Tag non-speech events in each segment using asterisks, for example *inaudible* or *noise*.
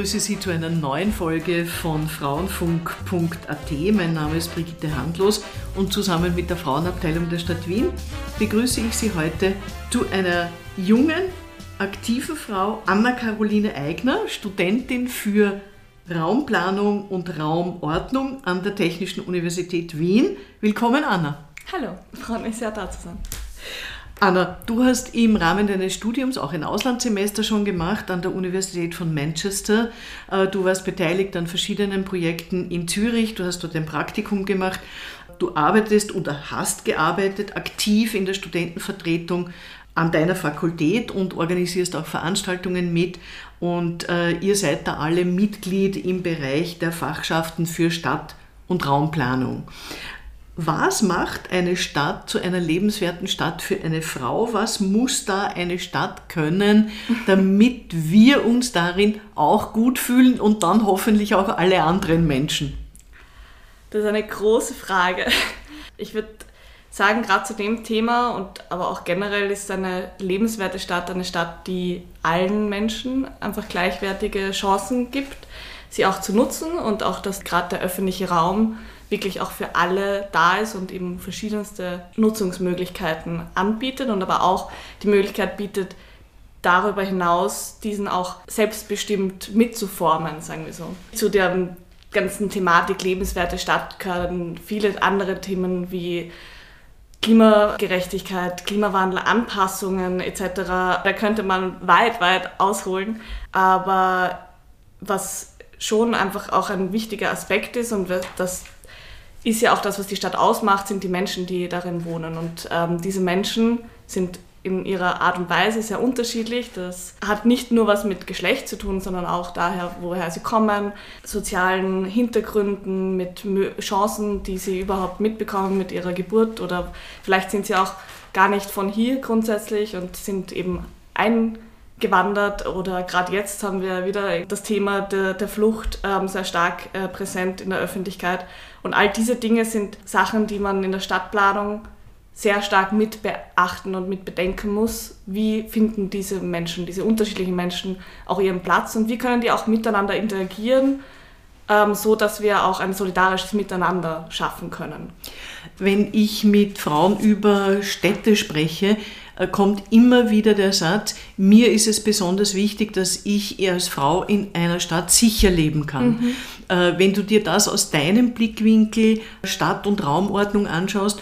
begrüße Sie zu einer neuen Folge von Frauenfunk.at. Mein Name ist Brigitte Handlos und zusammen mit der Frauenabteilung der Stadt Wien begrüße ich Sie heute zu einer jungen, aktiven Frau, Anna-Caroline Eigner, Studentin für Raumplanung und Raumordnung an der Technischen Universität Wien. Willkommen, Anna. Hallo, freue mich sehr, da zu sein. Anna, du hast im Rahmen deines Studiums auch ein Auslandssemester schon gemacht an der Universität von Manchester. Äh, du warst beteiligt an verschiedenen Projekten in Zürich, du hast dort ein Praktikum gemacht. Du arbeitest oder hast gearbeitet aktiv in der Studentenvertretung an deiner Fakultät und organisierst auch Veranstaltungen mit. Und äh, ihr seid da alle Mitglied im Bereich der Fachschaften für Stadt- und Raumplanung. Was macht eine Stadt zu einer lebenswerten Stadt für eine Frau? Was muss da eine Stadt können, damit wir uns darin auch gut fühlen und dann hoffentlich auch alle anderen Menschen? Das ist eine große Frage. Ich würde sagen, gerade zu dem Thema und aber auch generell ist eine lebenswerte Stadt eine Stadt, die allen Menschen einfach gleichwertige Chancen gibt, sie auch zu nutzen und auch, dass gerade der öffentliche Raum wirklich auch für alle da ist und eben verschiedenste Nutzungsmöglichkeiten anbietet und aber auch die Möglichkeit bietet, darüber hinaus diesen auch selbstbestimmt mitzuformen, sagen wir so. Zu der ganzen Thematik lebenswerte Stadt gehören viele andere Themen wie Klimagerechtigkeit, Klimawandel, Anpassungen etc. Da könnte man weit, weit ausholen. Aber was schon einfach auch ein wichtiger Aspekt ist und das ist ja auch das, was die Stadt ausmacht, sind die Menschen, die darin wohnen. Und ähm, diese Menschen sind in ihrer Art und Weise sehr unterschiedlich. Das hat nicht nur was mit Geschlecht zu tun, sondern auch daher, woher sie kommen, sozialen Hintergründen, mit Chancen, die sie überhaupt mitbekommen mit ihrer Geburt oder vielleicht sind sie auch gar nicht von hier grundsätzlich und sind eben eingewandert oder gerade jetzt haben wir wieder das Thema der, der Flucht ähm, sehr stark äh, präsent in der Öffentlichkeit. Und all diese Dinge sind Sachen, die man in der Stadtplanung sehr stark mit beachten und mit bedenken muss, wie finden diese Menschen, diese unterschiedlichen Menschen auch ihren Platz? Und wie können die auch miteinander interagieren, ähm, so dass wir auch ein solidarisches Miteinander schaffen können. Wenn ich mit Frauen über Städte spreche, kommt immer wieder der Satz, mir ist es besonders wichtig, dass ich als Frau in einer Stadt sicher leben kann. Mhm. Äh, wenn du dir das aus deinem Blickwinkel Stadt- und Raumordnung anschaust,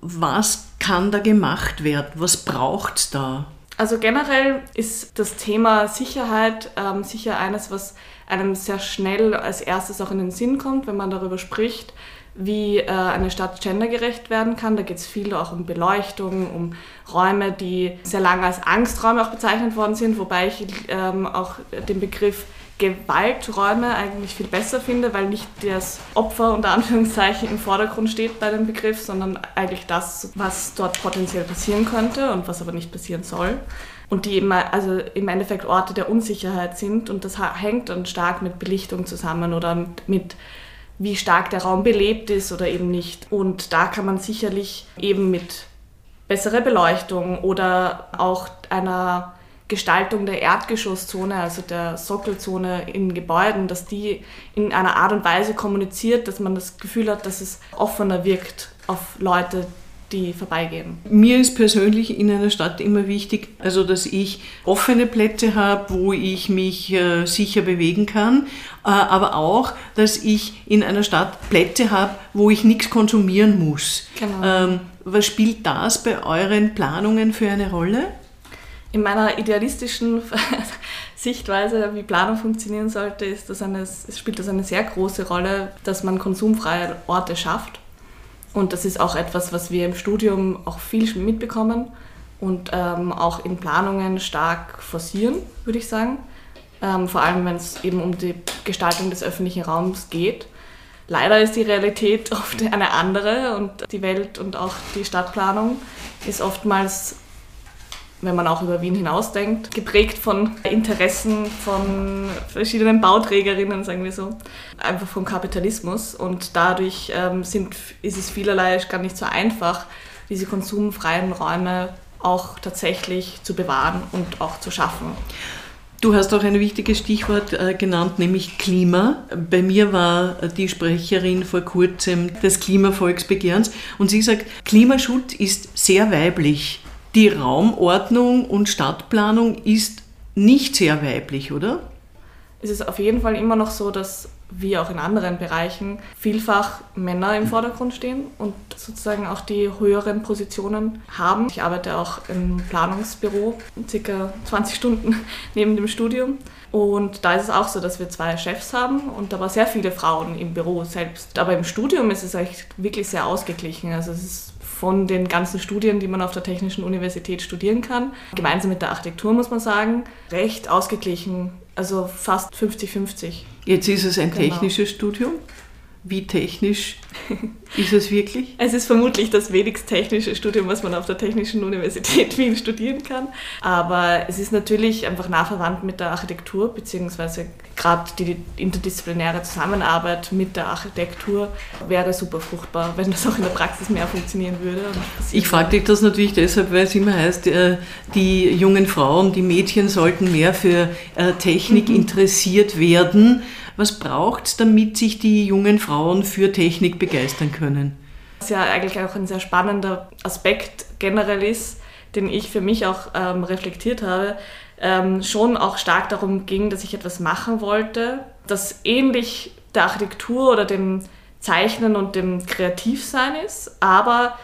was kann da gemacht werden? Was braucht es da? Also generell ist das Thema Sicherheit ähm, sicher eines, was einem sehr schnell als erstes auch in den Sinn kommt, wenn man darüber spricht, wie äh, eine Stadt gendergerecht werden kann. Da geht es viel auch um Beleuchtung, um Räume, die sehr lange als Angsträume auch bezeichnet worden sind, wobei ich ähm, auch den Begriff Gewalträume eigentlich viel besser finde, weil nicht das Opfer unter Anführungszeichen im Vordergrund steht bei dem Begriff, sondern eigentlich das, was dort potenziell passieren könnte und was aber nicht passieren soll. Und die eben also im Endeffekt Orte der Unsicherheit sind und das hängt dann stark mit Belichtung zusammen oder mit, mit wie stark der Raum belebt ist oder eben nicht. Und da kann man sicherlich eben mit besserer Beleuchtung oder auch einer Gestaltung der Erdgeschosszone, also der Sockelzone in Gebäuden, dass die in einer Art und Weise kommuniziert, dass man das Gefühl hat, dass es offener wirkt auf Leute, die vorbeigehen. Mir ist persönlich in einer Stadt immer wichtig, also dass ich offene Plätze habe, wo ich mich äh, sicher bewegen kann, äh, aber auch, dass ich in einer Stadt Plätze habe, wo ich nichts konsumieren muss. Genau. Ähm, was spielt das bei euren Planungen für eine Rolle? in meiner idealistischen *laughs* Sichtweise, wie Planung funktionieren sollte, ist das eine, spielt das eine sehr große Rolle, dass man konsumfreie Orte schafft. Und das ist auch etwas, was wir im Studium auch viel mitbekommen und ähm, auch in Planungen stark forcieren, würde ich sagen. Ähm, vor allem, wenn es eben um die Gestaltung des öffentlichen Raums geht. Leider ist die Realität *laughs* oft eine andere und die Welt und auch die Stadtplanung ist oftmals wenn man auch über Wien hinausdenkt, geprägt von Interessen von verschiedenen Bauträgerinnen, sagen wir so, einfach vom Kapitalismus. Und dadurch ähm, sind, ist es vielerlei gar nicht so einfach, diese konsumfreien Räume auch tatsächlich zu bewahren und auch zu schaffen. Du hast auch ein wichtiges Stichwort äh, genannt, nämlich Klima. Bei mir war die Sprecherin vor kurzem des Klimavolksbegehrens und sie sagt, Klimaschutz ist sehr weiblich. Die Raumordnung und Stadtplanung ist nicht sehr weiblich, oder? Es ist auf jeden Fall immer noch so, dass wie auch in anderen Bereichen vielfach Männer im Vordergrund stehen und sozusagen auch die höheren Positionen haben. Ich arbeite auch im Planungsbüro, circa 20 Stunden *laughs* neben dem Studium. Und da ist es auch so, dass wir zwei Chefs haben und aber sehr viele Frauen im Büro selbst. Aber im Studium ist es eigentlich wirklich sehr ausgeglichen. Also es ist von den ganzen Studien, die man auf der Technischen Universität studieren kann, gemeinsam mit der Architektur muss man sagen, recht ausgeglichen also fast 50-50. Jetzt ist es ein genau. technisches Studium. Wie technisch *laughs* ist es wirklich? Es ist vermutlich das wenigst technische Studium, was man auf der Technischen Universität *laughs* Wien studieren kann. Aber es ist natürlich einfach nah verwandt mit der Architektur, beziehungsweise gerade die interdisziplinäre Zusammenarbeit mit der Architektur wäre super fruchtbar, wenn das auch in der Praxis mehr funktionieren würde. Ich frage dich das natürlich deshalb, weil es immer heißt, äh, die jungen Frauen, die Mädchen sollten mehr für äh, Technik mhm. interessiert werden. Was braucht es, damit sich die jungen Frauen für Technik begeistern können? Was ja eigentlich auch ein sehr spannender Aspekt generell ist, den ich für mich auch ähm, reflektiert habe, ähm, schon auch stark darum ging, dass ich etwas machen wollte, das ähnlich der Architektur oder dem Zeichnen und dem Kreativsein ist, aber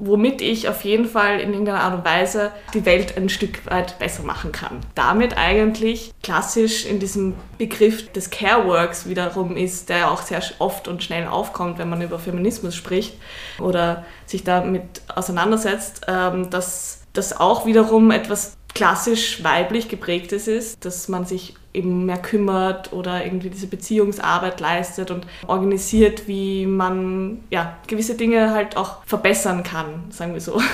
womit ich auf jeden Fall in irgendeiner Art und Weise die Welt ein Stück weit besser machen kann. Damit eigentlich klassisch in diesem Begriff des Careworks wiederum ist, der auch sehr oft und schnell aufkommt, wenn man über Feminismus spricht oder sich damit auseinandersetzt, ähm, dass das auch wiederum etwas klassisch weiblich geprägtes ist, dass man sich eben mehr kümmert oder irgendwie diese Beziehungsarbeit leistet und organisiert, wie man ja, gewisse Dinge halt auch verbessern kann, sagen wir so. *laughs*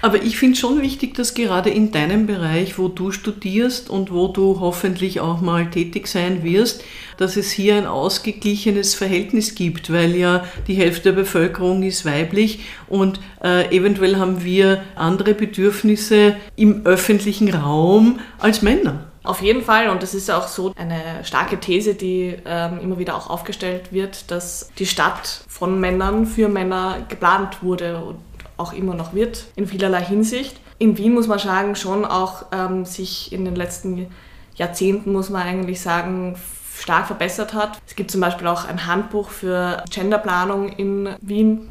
Aber ich finde schon wichtig, dass gerade in deinem Bereich, wo du studierst und wo du hoffentlich auch mal tätig sein wirst, dass es hier ein ausgeglichenes Verhältnis gibt, weil ja die Hälfte der Bevölkerung ist weiblich und äh, eventuell haben wir andere Bedürfnisse im öffentlichen Raum als Männer. Auf jeden Fall, und das ist auch so eine starke These, die ähm, immer wieder auch aufgestellt wird, dass die Stadt von Männern für Männer geplant wurde und auch immer noch wird, in vielerlei Hinsicht. In Wien muss man sagen, schon auch ähm, sich in den letzten Jahrzehnten, muss man eigentlich sagen, stark verbessert hat. Es gibt zum Beispiel auch ein Handbuch für Genderplanung in Wien,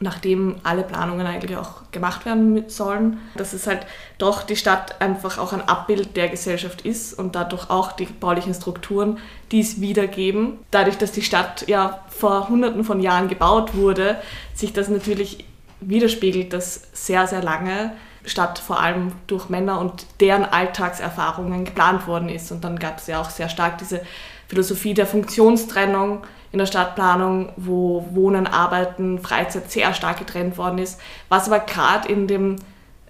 nachdem alle Planungen eigentlich auch gemacht werden sollen. Dass es halt doch die Stadt einfach auch ein Abbild der Gesellschaft ist und dadurch auch die baulichen Strukturen, die es wiedergeben. Dadurch, dass die Stadt ja vor hunderten von Jahren gebaut wurde, sich das natürlich widerspiegelt, dass sehr, sehr lange Stadt vor allem durch Männer und deren Alltagserfahrungen geplant worden ist. Und dann gab es ja auch sehr stark diese Philosophie der Funktionstrennung in der Stadtplanung, wo Wohnen, Arbeiten, Freizeit sehr stark getrennt worden ist, was aber gerade in, dem,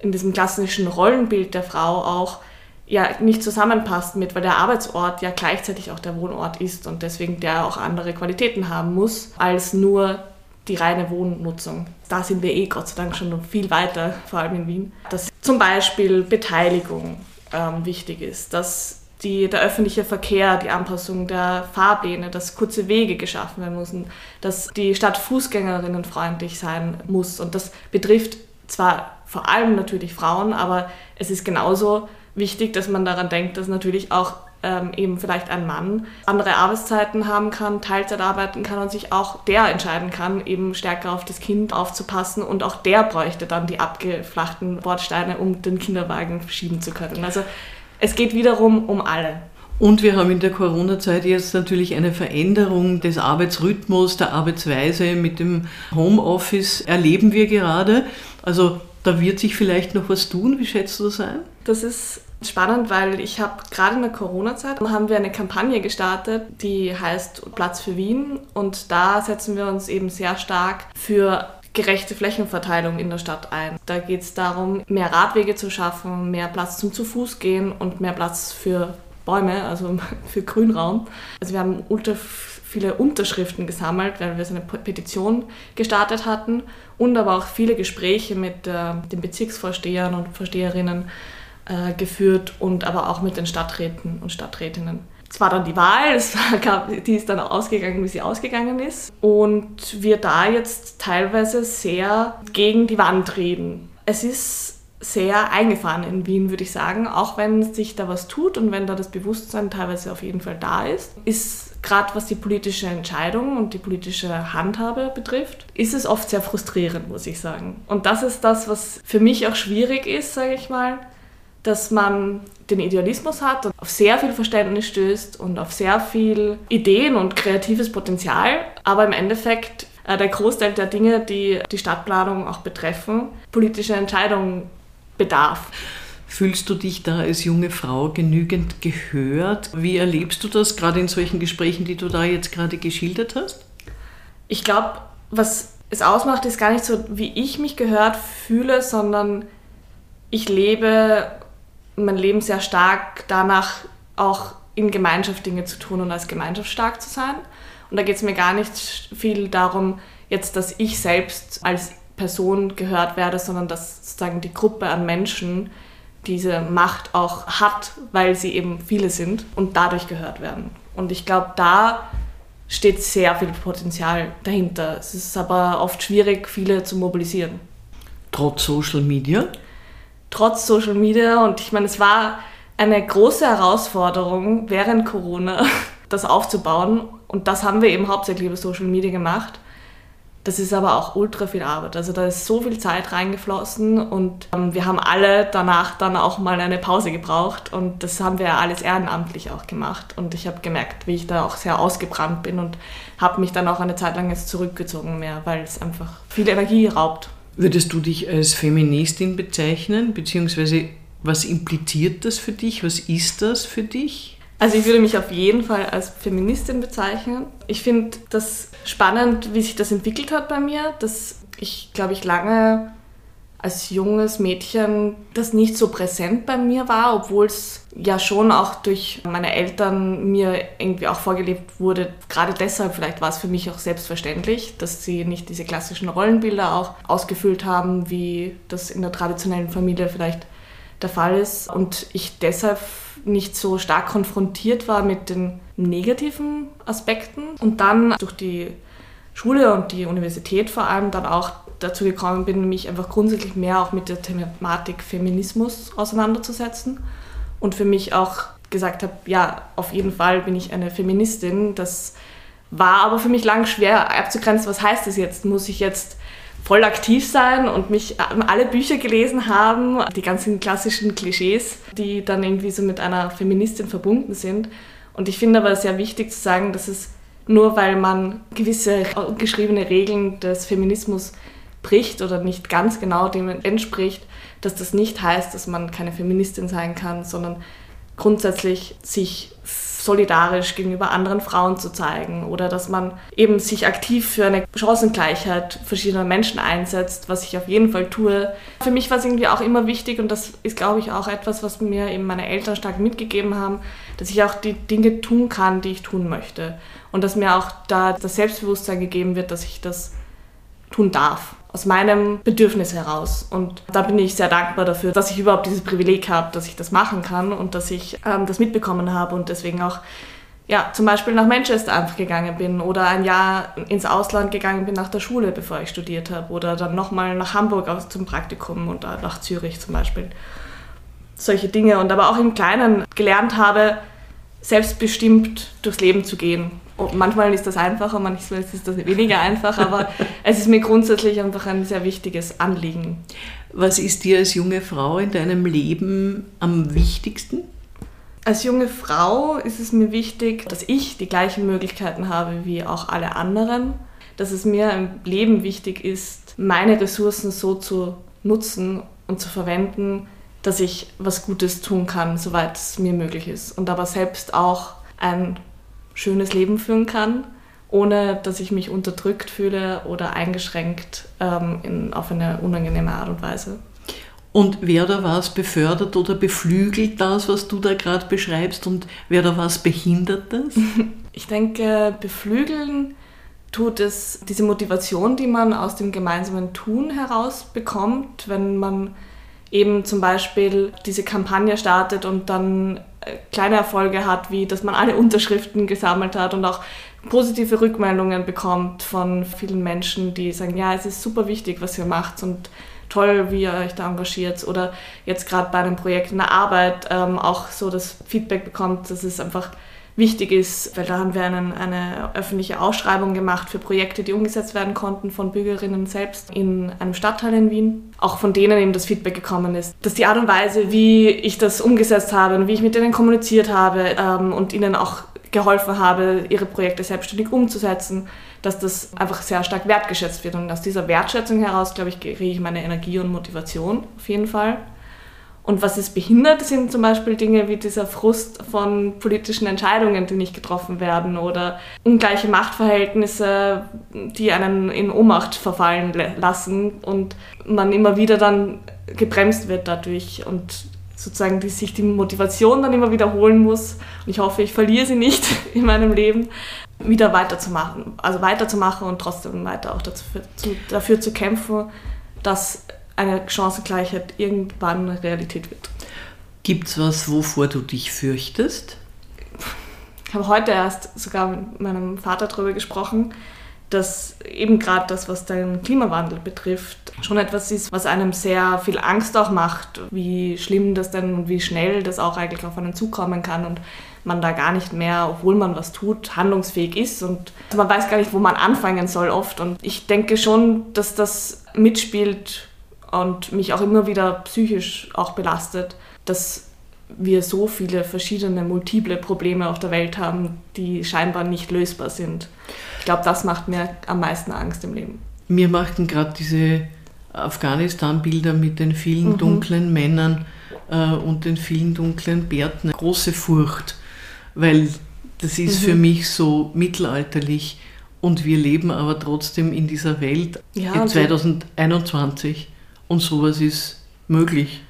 in diesem klassischen Rollenbild der Frau auch ja nicht zusammenpasst mit, weil der Arbeitsort ja gleichzeitig auch der Wohnort ist und deswegen der auch andere Qualitäten haben muss als nur die reine Wohnnutzung. Da sind wir eh Gott sei Dank schon viel weiter, vor allem in Wien. Dass zum Beispiel Beteiligung ähm, wichtig ist, dass die, der öffentliche Verkehr, die Anpassung der Fahrpläne, dass kurze Wege geschaffen werden müssen, dass die Stadt fußgängerinnenfreundlich sein muss. Und das betrifft zwar vor allem natürlich Frauen, aber es ist genauso wichtig, dass man daran denkt, dass natürlich auch ähm, eben vielleicht ein Mann andere Arbeitszeiten haben kann, Teilzeit arbeiten kann und sich auch der entscheiden kann, eben stärker auf das Kind aufzupassen und auch der bräuchte dann die abgeflachten Bordsteine, um den Kinderwagen schieben zu können. Also es geht wiederum um alle. Und wir haben in der Corona-Zeit jetzt natürlich eine Veränderung des Arbeitsrhythmus, der Arbeitsweise mit dem Homeoffice erleben wir gerade. Also da wird sich vielleicht noch was tun. Wie schätzt du das ein? Das ist spannend, weil ich habe gerade in der Corona-Zeit haben wir eine Kampagne gestartet, die heißt Platz für Wien und da setzen wir uns eben sehr stark für gerechte Flächenverteilung in der Stadt ein. Da geht es darum, mehr Radwege zu schaffen, mehr Platz zum zu Fuß gehen und mehr Platz für Bäume, also *laughs* für Grünraum. Also wir haben ultra viele Unterschriften gesammelt, weil wir so eine Petition gestartet hatten und aber auch viele Gespräche mit äh, den Bezirksvorstehern und Vorsteherinnen äh, geführt und aber auch mit den Stadträten und Stadträtinnen. Es war dann die Wahl, es war, die ist dann ausgegangen, wie sie ausgegangen ist. Und wir da jetzt teilweise sehr gegen die Wand reden. Es ist sehr eingefahren in Wien, würde ich sagen, auch wenn sich da was tut und wenn da das Bewusstsein teilweise auf jeden Fall da ist, ist gerade was die politische Entscheidung und die politische Handhabe betrifft, ist es oft sehr frustrierend, muss ich sagen. Und das ist das, was für mich auch schwierig ist, sage ich mal, dass man den Idealismus hat und auf sehr viel Verständnis stößt und auf sehr viel Ideen und kreatives Potenzial, aber im Endeffekt äh, der Großteil der Dinge, die die Stadtplanung auch betreffen, politische Entscheidungen bedarf. Fühlst du dich da als junge Frau genügend gehört? Wie erlebst du das gerade in solchen Gesprächen, die du da jetzt gerade geschildert hast? Ich glaube, was es ausmacht, ist gar nicht so, wie ich mich gehört fühle, sondern ich lebe mein Leben sehr stark danach, auch in Gemeinschaft Dinge zu tun und als Gemeinschaft stark zu sein. Und da geht es mir gar nicht viel darum, jetzt, dass ich selbst als Person gehört werde, sondern dass sozusagen die Gruppe an Menschen diese Macht auch hat, weil sie eben viele sind und dadurch gehört werden. Und ich glaube, da steht sehr viel Potenzial dahinter. Es ist aber oft schwierig, viele zu mobilisieren. Trotz Social Media? Trotz Social Media und ich meine, es war eine große Herausforderung während Corona, *laughs* das aufzubauen. Und das haben wir eben hauptsächlich über Social Media gemacht. Das ist aber auch ultra viel Arbeit. Also da ist so viel Zeit reingeflossen und ähm, wir haben alle danach dann auch mal eine Pause gebraucht und das haben wir alles ehrenamtlich auch gemacht. Und ich habe gemerkt, wie ich da auch sehr ausgebrannt bin und habe mich dann auch eine Zeit lang jetzt zurückgezogen mehr, weil es einfach viel Energie raubt. Würdest du dich als Feministin bezeichnen, beziehungsweise was impliziert das für dich? Was ist das für dich? Also ich würde mich auf jeden Fall als Feministin bezeichnen. Ich finde das spannend, wie sich das entwickelt hat bei mir, dass ich, glaube ich, lange als junges Mädchen das nicht so präsent bei mir war, obwohl es ja schon auch durch meine Eltern mir irgendwie auch vorgelebt wurde. Gerade deshalb vielleicht war es für mich auch selbstverständlich, dass sie nicht diese klassischen Rollenbilder auch ausgefüllt haben, wie das in der traditionellen Familie vielleicht der Fall ist. Und ich deshalb nicht so stark konfrontiert war mit den negativen Aspekten und dann durch die Schule und die Universität vor allem dann auch dazu gekommen bin, mich einfach grundsätzlich mehr auch mit der Thematik Feminismus auseinanderzusetzen und für mich auch gesagt habe, ja, auf jeden Fall bin ich eine Feministin. Das war aber für mich lang schwer abzugrenzen, was heißt das jetzt? Muss ich jetzt voll aktiv sein und mich ähm, alle Bücher gelesen haben, die ganzen klassischen Klischees, die dann irgendwie so mit einer Feministin verbunden sind. Und ich finde aber sehr wichtig zu sagen, dass es nur weil man gewisse geschriebene Regeln des Feminismus bricht oder nicht ganz genau dem entspricht, dass das nicht heißt, dass man keine Feministin sein kann, sondern grundsätzlich sich solidarisch gegenüber anderen Frauen zu zeigen oder dass man eben sich aktiv für eine Chancengleichheit verschiedener Menschen einsetzt, was ich auf jeden Fall tue. Für mich war es irgendwie auch immer wichtig und das ist, glaube ich, auch etwas, was mir eben meine Eltern stark mitgegeben haben, dass ich auch die Dinge tun kann, die ich tun möchte und dass mir auch da das Selbstbewusstsein gegeben wird, dass ich das tun darf aus meinem Bedürfnis heraus. Und da bin ich sehr dankbar dafür, dass ich überhaupt dieses Privileg habe, dass ich das machen kann und dass ich ähm, das mitbekommen habe und deswegen auch ja, zum Beispiel nach Manchester einfach gegangen bin oder ein Jahr ins Ausland gegangen bin nach der Schule, bevor ich studiert habe oder dann nochmal nach Hamburg zum Praktikum und nach Zürich zum Beispiel. Solche Dinge und aber auch im Kleinen gelernt habe, selbstbestimmt durchs Leben zu gehen manchmal ist das einfacher, manchmal ist das weniger einfach, aber *laughs* es ist mir grundsätzlich einfach ein sehr wichtiges Anliegen. Was ist dir als junge Frau in deinem Leben am wichtigsten? Als junge Frau ist es mir wichtig, dass ich die gleichen Möglichkeiten habe wie auch alle anderen, dass es mir im Leben wichtig ist, meine Ressourcen so zu nutzen und zu verwenden, dass ich was Gutes tun kann, soweit es mir möglich ist. Und aber selbst auch ein schönes Leben führen kann, ohne dass ich mich unterdrückt fühle oder eingeschränkt ähm, in, auf eine unangenehme Art und Weise. Und wer da was befördert oder beflügelt das, was du da gerade beschreibst und wer da was behindert das? *laughs* Ich denke, beflügeln tut es diese Motivation, die man aus dem gemeinsamen Tun herausbekommt, wenn man eben zum Beispiel diese Kampagne startet und dann kleine Erfolge hat, wie dass man alle Unterschriften gesammelt hat und auch positive Rückmeldungen bekommt von vielen Menschen, die sagen, ja, es ist super wichtig, was ihr macht und toll, wie ihr euch da engagiert. Oder jetzt gerade bei einem Projekt in der Arbeit ähm, auch so das Feedback bekommt, dass es einfach wichtig ist, weil da haben wir einen, eine öffentliche Ausschreibung gemacht für Projekte, die umgesetzt werden konnten von Bürgerinnen selbst in einem Stadtteil in Wien. Auch von denen eben das Feedback gekommen ist, dass die Art und Weise, wie ich das umgesetzt habe und wie ich mit denen kommuniziert habe ähm, und ihnen auch geholfen habe, ihre Projekte selbstständig umzusetzen, dass das einfach sehr stark wertgeschätzt wird. Und aus dieser Wertschätzung heraus, glaube ich, kriege ich meine Energie und Motivation auf jeden Fall. Und was es behindert, sind zum Beispiel Dinge wie dieser Frust von politischen Entscheidungen, die nicht getroffen werden oder ungleiche Machtverhältnisse, die einen in Ohnmacht verfallen lassen und man immer wieder dann gebremst wird dadurch und sozusagen die, sich die Motivation dann immer wiederholen muss. Und ich hoffe, ich verliere sie nicht *laughs* in meinem Leben, wieder weiterzumachen. Also weiterzumachen und trotzdem weiter auch dazu, zu, dafür zu kämpfen, dass eine Chancengleichheit irgendwann Realität wird. Gibt es was, wovor du dich fürchtest? Ich habe heute erst sogar mit meinem Vater darüber gesprochen, dass eben gerade das, was den Klimawandel betrifft, schon etwas ist, was einem sehr viel Angst auch macht, wie schlimm das denn und wie schnell das auch eigentlich auf einen zukommen kann und man da gar nicht mehr, obwohl man was tut, handlungsfähig ist und man weiß gar nicht, wo man anfangen soll oft. Und ich denke schon, dass das mitspielt und mich auch immer wieder psychisch auch belastet, dass wir so viele verschiedene, multiple Probleme auf der Welt haben, die scheinbar nicht lösbar sind. Ich glaube, das macht mir am meisten Angst im Leben. Mir machten gerade diese Afghanistan-Bilder mit den vielen mhm. dunklen Männern äh, und den vielen dunklen Bärten große Furcht, weil das ist mhm. für mich so mittelalterlich und wir leben aber trotzdem in dieser Welt ja, in 2021 und sowas ist möglich.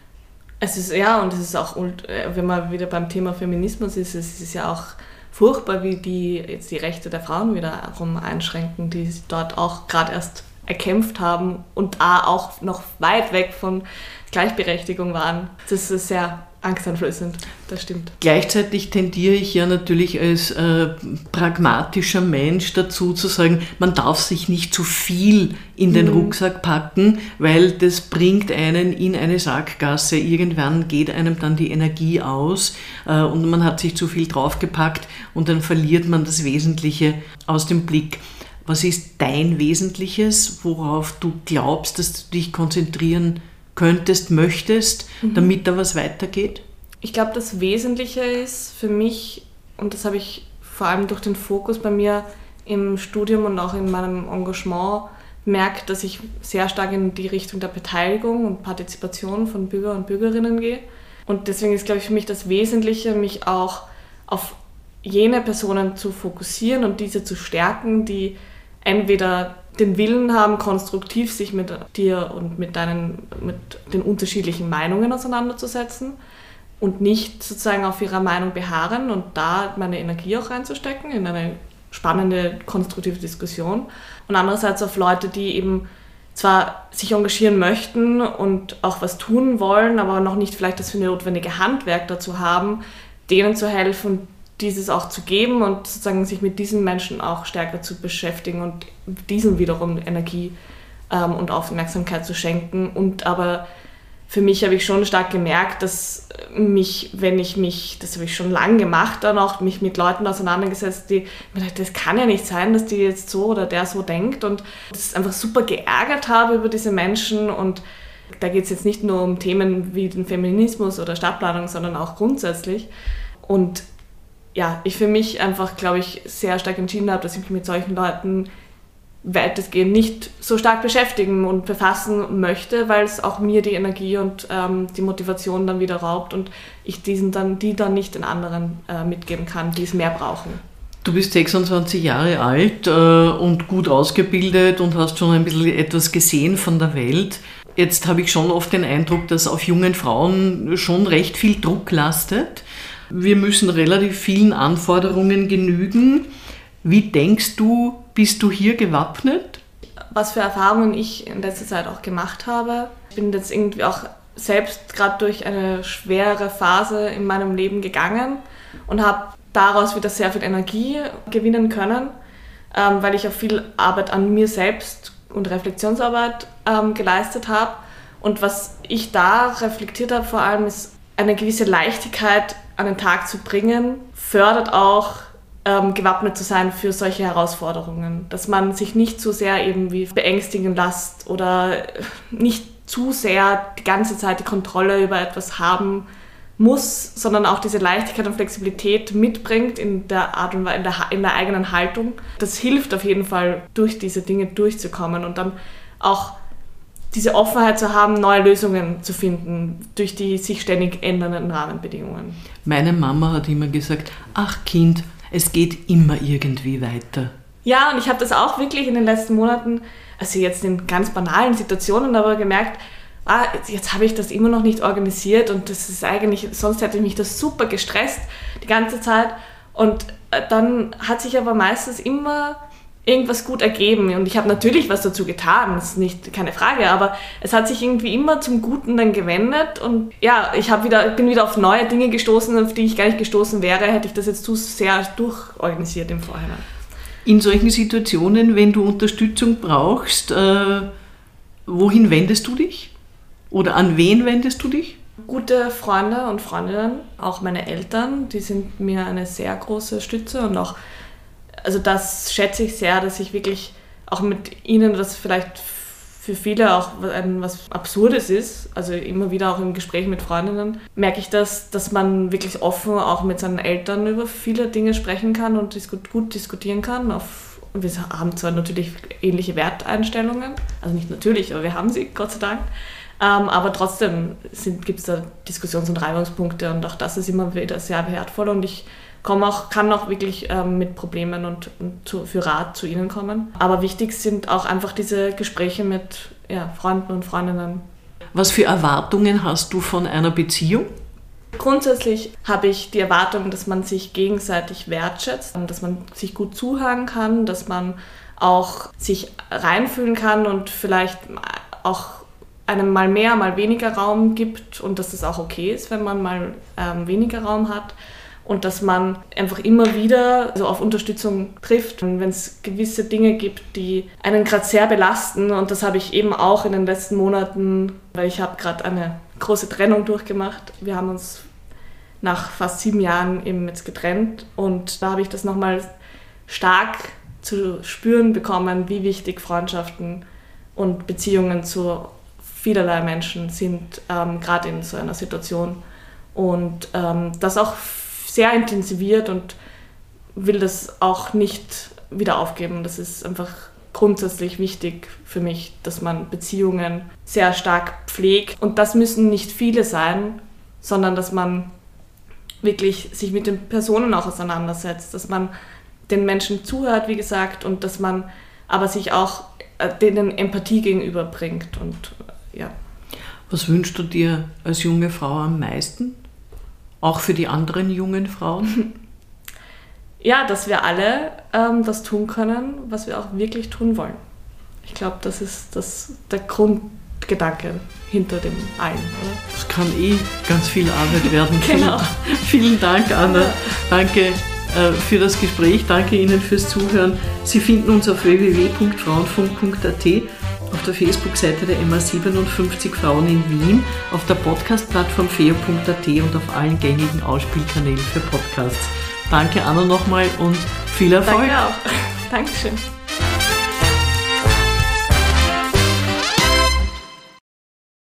Es ist, ja, und es ist auch, äh, wenn man wieder beim Thema Feminismus ist, es ist ja auch furchtbar, wie die jetzt die Rechte der Frauen wiederum einschränken, die dort auch gerade erst erkämpft haben und auch noch weit weg von Gleichberechtigung waren. Das ist sehr angsteinflößend, das stimmt. Gleichzeitig tendiere ich ja natürlich als äh, pragmatischer Mensch dazu zu sagen, man darf sich nicht zu viel in den mhm. Rucksack packen, weil das bringt einen in eine Sackgasse. Irgendwann geht einem dann die Energie aus äh, und man hat sich zu viel draufgepackt und dann verliert man das Wesentliche aus dem Blick. Was ist dein Wesentliches, worauf du glaubst, dass du dich konzentrieren könntest, möchtest, mhm. damit da was weitergeht? Ich glaube, das Wesentliche ist für mich, und das habe ich vor allem durch den Fokus bei mir im Studium und auch in meinem Engagement merkt, dass ich sehr stark in die Richtung der Beteiligung und Partizipation von Bürger und Bürgerinnen gehe. Und deswegen ist, glaube ich, für mich das Wesentliche, mich auch auf jene Personen zu fokussieren und diese zu stärken, die entweder den Willen haben, konstruktiv sich mit dir und mit, deinen, mit den unterschiedlichen Meinungen auseinanderzusetzen und nicht sozusagen auf ihrer Meinung beharren und da meine Energie auch reinzustecken in eine spannende, konstruktive Diskussion. Und andererseits auf Leute, die eben zwar sich engagieren möchten und auch was tun wollen, aber noch nicht vielleicht das notwendige Handwerk dazu haben, denen zu helfen, dieses auch zu geben und sozusagen sich mit diesen Menschen auch stärker zu beschäftigen und diesen wiederum Energie ähm, und Aufmerksamkeit zu schenken. Und aber für mich habe ich schon stark gemerkt, dass mich, wenn ich mich, das habe ich schon lange gemacht, dann auch mich mit Leuten auseinandergesetzt, die mir dachte, das kann ja nicht sein, dass die jetzt so oder der so denkt und das einfach super geärgert habe über diese Menschen und da geht es jetzt nicht nur um Themen wie den Feminismus oder Stadtplanung, sondern auch grundsätzlich. Und ja, ich für mich einfach, glaube ich, sehr stark entschieden habe, dass ich mich mit solchen Leuten weitestgehend nicht so stark beschäftigen und befassen möchte, weil es auch mir die Energie und ähm, die Motivation dann wieder raubt und ich diesen dann, die dann nicht den anderen äh, mitgeben kann, die es mehr brauchen. Du bist 26 Jahre alt äh, und gut ausgebildet und hast schon ein bisschen etwas gesehen von der Welt. Jetzt habe ich schon oft den Eindruck, dass auf jungen Frauen schon recht viel Druck lastet. Wir müssen relativ vielen Anforderungen genügen. Wie denkst du, bist du hier gewappnet? Was für Erfahrungen ich in letzter Zeit auch gemacht habe. Ich bin jetzt irgendwie auch selbst gerade durch eine schwere Phase in meinem Leben gegangen und habe daraus wieder sehr viel Energie gewinnen können, ähm, weil ich auch viel Arbeit an mir selbst und Reflexionsarbeit ähm, geleistet habe. Und was ich da reflektiert habe vor allem ist, eine gewisse Leichtigkeit an den Tag zu bringen, fördert auch ähm, gewappnet zu sein für solche Herausforderungen. Dass man sich nicht zu sehr eben wie beängstigen lässt oder nicht zu sehr die ganze Zeit die Kontrolle über etwas haben muss, sondern auch diese Leichtigkeit und Flexibilität mitbringt in der Art und Weise, in der, in der eigenen Haltung. Das hilft auf jeden Fall, durch diese Dinge durchzukommen und dann auch diese Offenheit zu haben, neue Lösungen zu finden durch die sich ständig ändernden Rahmenbedingungen. Meine Mama hat immer gesagt, ach Kind, es geht immer irgendwie weiter. Ja, und ich habe das auch wirklich in den letzten Monaten, also jetzt in ganz banalen Situationen, aber gemerkt, ah, jetzt habe ich das immer noch nicht organisiert und das ist eigentlich, sonst hätte mich das super gestresst die ganze Zeit. Und äh, dann hat sich aber meistens immer irgendwas gut ergeben. Und ich habe natürlich was dazu getan, das ist nicht keine Frage, aber es hat sich irgendwie immer zum Guten dann gewendet. Und ja, ich wieder, bin wieder auf neue Dinge gestoßen, auf die ich gar nicht gestoßen wäre, hätte ich das jetzt zu sehr durchorganisiert im Vorhinein. In solchen Situationen, wenn du Unterstützung brauchst, äh, wohin wendest du dich? Oder an wen wendest du dich? Gute Freunde und Freundinnen, auch meine Eltern, die sind mir eine sehr große Stütze und auch also das schätze ich sehr, dass ich wirklich auch mit ihnen, das vielleicht für viele auch ein, was Absurdes ist, also immer wieder auch im Gespräch mit Freundinnen, merke ich das, dass man wirklich offen auch mit seinen Eltern über viele Dinge sprechen kann und gut diskutieren kann. Auf, wir haben zwar natürlich ähnliche Werteinstellungen, also nicht natürlich, aber wir haben sie, Gott sei Dank. Ähm, aber trotzdem gibt es da Diskussions- und Reibungspunkte und auch das ist immer wieder sehr wertvoll und ich komm auch, kann auch wirklich ähm, mit Problemen und, und zu, für Rat zu ihnen kommen. Aber wichtig sind auch einfach diese Gespräche mit ja, Freunden und Freundinnen. Was für Erwartungen hast du von einer Beziehung? Grundsätzlich habe ich die Erwartung, dass man sich gegenseitig wertschätzt, dass man sich gut zuhören kann, dass man auch sich reinfühlen kann und vielleicht auch einem mal mehr, mal weniger Raum gibt und dass es auch okay ist, wenn man mal ähm, weniger Raum hat und dass man einfach immer wieder so auf Unterstützung trifft. Und wenn es gewisse Dinge gibt, die einen gerade sehr belasten, und das habe ich eben auch in den letzten Monaten, weil ich habe gerade eine große Trennung durchgemacht. Wir haben uns nach fast sieben Jahren eben jetzt getrennt und da habe ich das nochmal stark zu spüren bekommen, wie wichtig Freundschaften und Beziehungen zu vielerlei Menschen sind, ähm, gerade in so einer Situation. Und ähm, das auch sehr intensiviert und will das auch nicht wieder aufgeben. Das ist einfach grundsätzlich wichtig für mich, dass man Beziehungen sehr stark pflegt. Und das müssen nicht viele sein, sondern dass man wirklich sich mit den Personen auch auseinandersetzt, dass man den Menschen zuhört, wie gesagt, und dass man aber sich auch äh, denen Empathie gegenüberbringt. Und ja. Was wünschst du dir als junge Frau am meisten? Auch für die anderen jungen Frauen? Ja, dass wir alle ähm, das tun können, was wir auch wirklich tun wollen. Ich glaube, das ist das, der Grundgedanke hinter dem allen. Oder? Das kann eh ganz viel Arbeit werden. *laughs* genau. *laughs* Vielen Dank, Anna. Ja. Danke äh, für das Gespräch. Danke Ihnen fürs Zuhören. Sie finden uns auf www.frauenfunk.at auf der Facebook-Seite der MA57 Frauen in Wien, auf der Podcast-Plattform feo.at und auf allen gängigen Ausspielkanälen für Podcasts. Danke Anna nochmal und viel Erfolg. Danke auch. *laughs* Dankeschön.